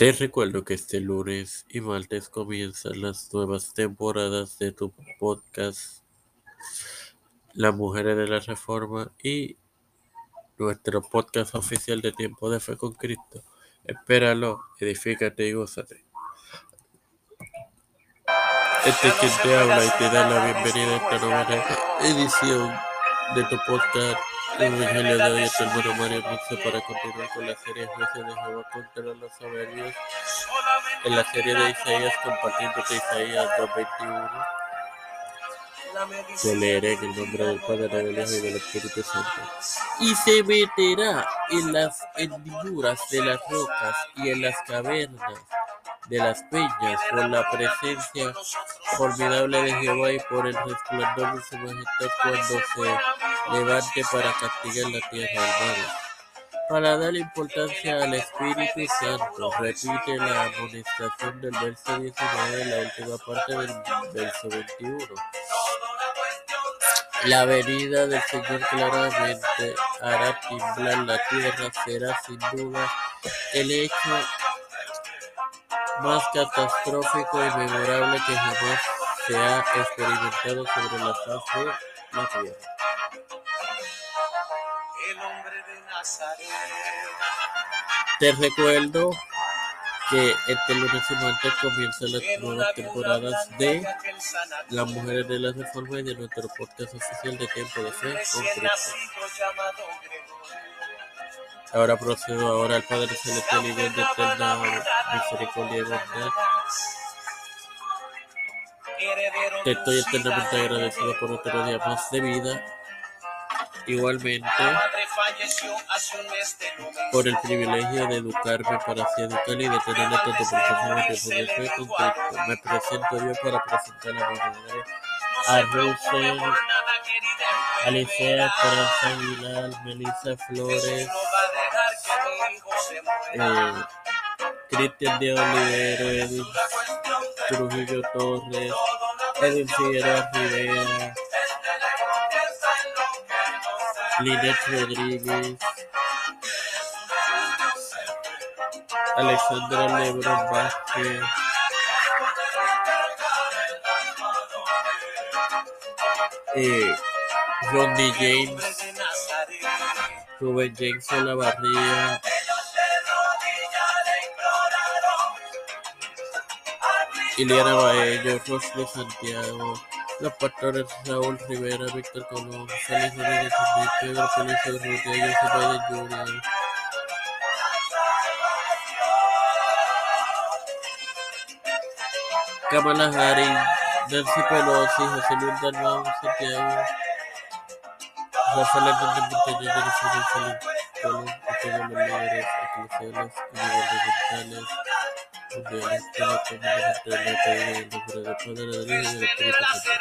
Te recuerdo que este lunes y martes comienzan las nuevas temporadas de tu podcast Las Mujeres de la Reforma y nuestro podcast oficial de Tiempo de Fe con Cristo. Espéralo, edifícate y gózate. Este es quien te habla y te da la bienvenida a esta nueva edición de tu podcast el Evangelio de hoy el hermano Mario Monte para continuar con la serie Jueces de Jehová contra los soberbios. En la serie de Isaías, compartiendo Isaías 2.21. Se leeré en el nombre del Padre, del Hijo y del Espíritu Santo. Y se meterá en las hendiduras de las rocas y en las cavernas de las peñas por la presencia formidable de Jehová y por el resplandor de su majestad cuando se levante para castigar la tierra hermanos. Para dar importancia al Espíritu Santo, repite la amonestación del verso 19 de la última parte del verso 21. La venida del Señor claramente hará temblar la tierra, será sin duda el hecho más catastrófico y memorable que jamás se ha experimentado sobre la faz de la tierra. Te recuerdo que este lunes y martes comienzan las nuevas temporadas de Las Mujeres de la Reforma y de nuestro podcast oficial de Tiempo de Fe con Cristo. Ahora procedo ahora al Padre Celestial y de eterna misericordia y bondad. Te estoy eternamente agradecido por otro día más de vida. Igualmente, por el privilegio de educarme para así educar y de tener tanto profesor de poder Cristo. Me presento yo para presentar a mi madre, a Russell, Alicia Esperanza Aguilar, Melissa Flores, eh, Cristian de Olivero, Edwin Trujillo Torres, Edwin Figueroa Rivera, Linet Rodríguez, Alexandra Lebron Vázquez, eh, Rodney James, Rubén James Olavarría, Iliana Baello, Rosle Santiago, los pastores Raúl Rivera, Víctor Colón, Félix Rodríguez Pedro Félix Rodríguez, José Jr., Kamala Harris, Nancy Pelosi, José Luis Dalmau, Santiago, Rafael Hernández Montañez, Jennifer González Colón, y todos los líderes eclesiales y gubernamentales mundiales que la comunidad entre la caída y el nombre del Padre,